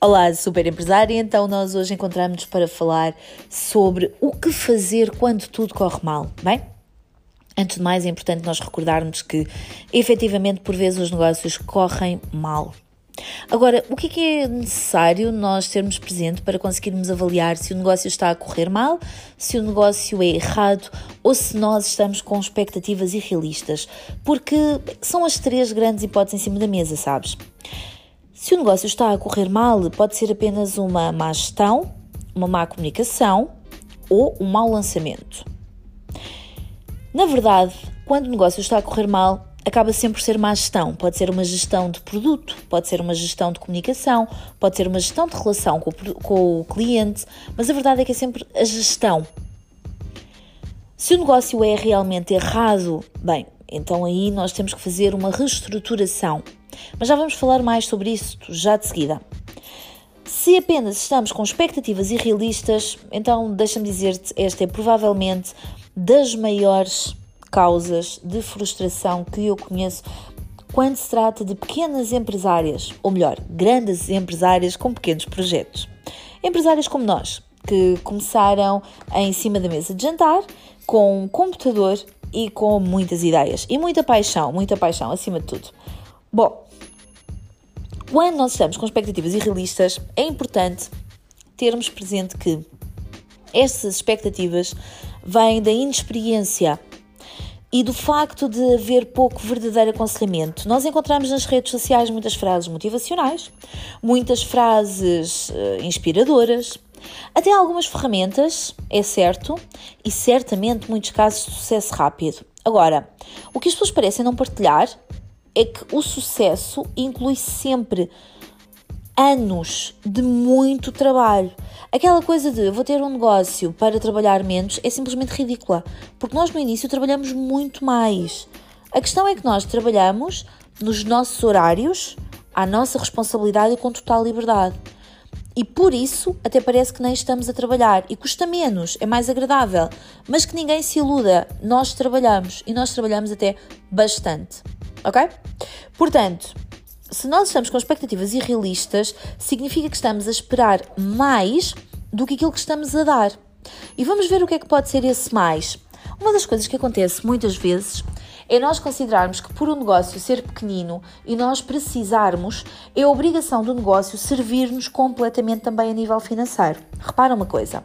Olá, super empresária. Então, nós hoje encontramos-nos para falar sobre o que fazer quando tudo corre mal, bem? Antes de mais, é importante nós recordarmos que, efetivamente, por vezes os negócios correm mal. Agora, o que é, é necessário nós termos presente para conseguirmos avaliar se o negócio está a correr mal, se o negócio é errado ou se nós estamos com expectativas irrealistas? Porque são as três grandes hipóteses em cima da mesa, sabes? Se o negócio está a correr mal, pode ser apenas uma má gestão, uma má comunicação ou um mau lançamento. Na verdade, quando o negócio está a correr mal, acaba sempre por ser má gestão. Pode ser uma gestão de produto, pode ser uma gestão de comunicação, pode ser uma gestão de relação com o, com o cliente, mas a verdade é que é sempre a gestão. Se o negócio é realmente errado, bem, então aí nós temos que fazer uma reestruturação mas já vamos falar mais sobre isso já de seguida. Se apenas estamos com expectativas irrealistas, então deixa-me dizer-te, esta é provavelmente das maiores causas de frustração que eu conheço quando se trata de pequenas empresárias, ou melhor, grandes empresárias com pequenos projetos. Empresárias como nós, que começaram em cima da mesa de jantar, com um computador e com muitas ideias e muita paixão, muita paixão acima de tudo. Bom, quando nós estamos com expectativas irrealistas, é importante termos presente que estas expectativas vêm da inexperiência e do facto de haver pouco verdadeiro aconselhamento. Nós encontramos nas redes sociais muitas frases motivacionais, muitas frases uh, inspiradoras, até algumas ferramentas, é certo, e certamente muitos casos de sucesso rápido. Agora, o que as pessoas parecem não partilhar é que o sucesso inclui sempre anos de muito trabalho. Aquela coisa de vou ter um negócio para trabalhar menos é simplesmente ridícula, porque nós no início trabalhamos muito mais. A questão é que nós trabalhamos nos nossos horários, à nossa responsabilidade e com total liberdade. E por isso até parece que nem estamos a trabalhar e custa menos, é mais agradável. Mas que ninguém se iluda, nós trabalhamos e nós trabalhamos até bastante ok? Portanto, se nós estamos com expectativas irrealistas, significa que estamos a esperar mais do que aquilo que estamos a dar. E vamos ver o que é que pode ser esse mais. Uma das coisas que acontece muitas vezes é nós considerarmos que por um negócio ser pequenino e nós precisarmos, é obrigação do negócio servir-nos completamente também a nível financeiro. Repara uma coisa: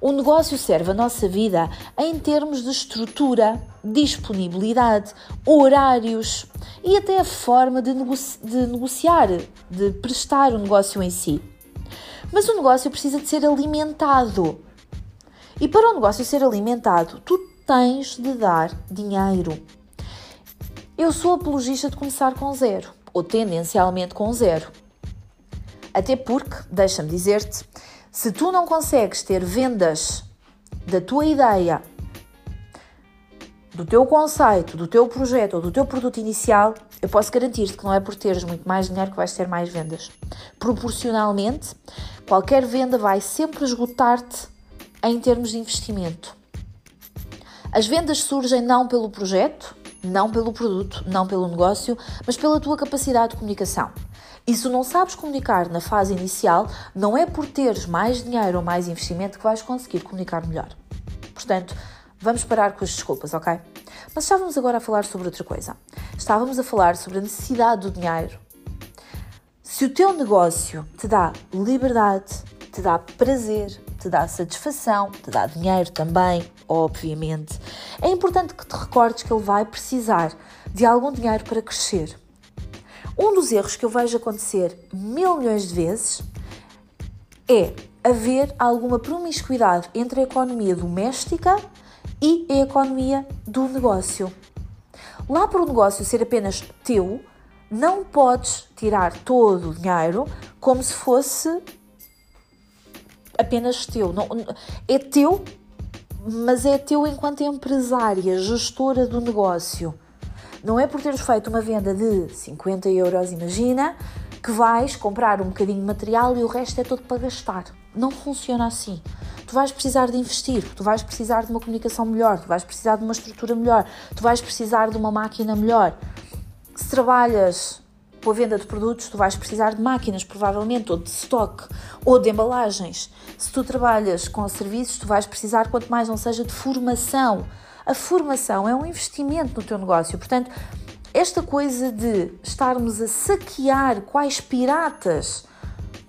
o negócio serve a nossa vida em termos de estrutura, disponibilidade, horários e até a forma de, de negociar, de prestar o negócio em si. Mas o negócio precisa de ser alimentado. E para o negócio ser alimentado, tu tens de dar dinheiro. Eu sou apologista de começar com zero, ou tendencialmente com zero. Até porque, deixa-me dizer-te, se tu não consegues ter vendas da tua ideia, do teu conceito, do teu projeto ou do teu produto inicial, eu posso garantir-te que não é por teres muito mais dinheiro que vais ter mais vendas. Proporcionalmente, qualquer venda vai sempre esgotar-te em termos de investimento. As vendas surgem não pelo projeto, não pelo produto, não pelo negócio, mas pela tua capacidade de comunicação. E se não sabes comunicar na fase inicial, não é por teres mais dinheiro ou mais investimento que vais conseguir comunicar melhor. Portanto, vamos parar com as desculpas, ok? Mas estávamos agora a falar sobre outra coisa. Estávamos a falar sobre a necessidade do dinheiro. Se o teu negócio te dá liberdade, te dá prazer, te dá satisfação, te dá dinheiro também, obviamente, é importante que te recordes que ele vai precisar de algum dinheiro para crescer. Um dos erros que eu vejo acontecer mil milhões de vezes é haver alguma promiscuidade entre a economia doméstica e a economia do negócio. Lá para o negócio ser apenas teu, não podes tirar todo o dinheiro como se fosse apenas teu. Não, é teu, mas é teu enquanto empresária, gestora do negócio. Não é por teres feito uma venda de 50 euros, imagina, que vais comprar um bocadinho de material e o resto é todo para gastar. Não funciona assim. Tu vais precisar de investir, tu vais precisar de uma comunicação melhor, tu vais precisar de uma estrutura melhor, tu vais precisar de uma máquina melhor. Se trabalhas com a venda de produtos, tu vais precisar de máquinas, provavelmente, ou de estoque, ou de embalagens. Se tu trabalhas com serviços, tu vais precisar, quanto mais não seja, de formação. A formação é um investimento no teu negócio. Portanto, esta coisa de estarmos a saquear quais piratas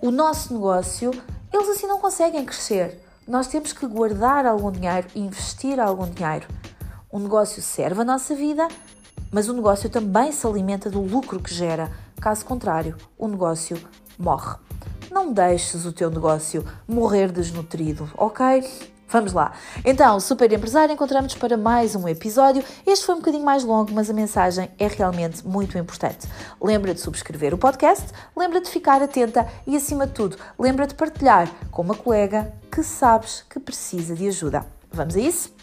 o nosso negócio, eles assim não conseguem crescer. Nós temos que guardar algum dinheiro, investir algum dinheiro. O negócio serve a nossa vida, mas o negócio também se alimenta do lucro que gera. Caso contrário, o negócio morre. Não deixes o teu negócio morrer desnutrido, ok? Vamos lá. Então, super empresário, encontramos para mais um episódio. Este foi um bocadinho mais longo, mas a mensagem é realmente muito importante. Lembra de subscrever o podcast, lembra de ficar atenta e, acima de tudo, lembra de partilhar com uma colega que sabes que precisa de ajuda. Vamos a isso?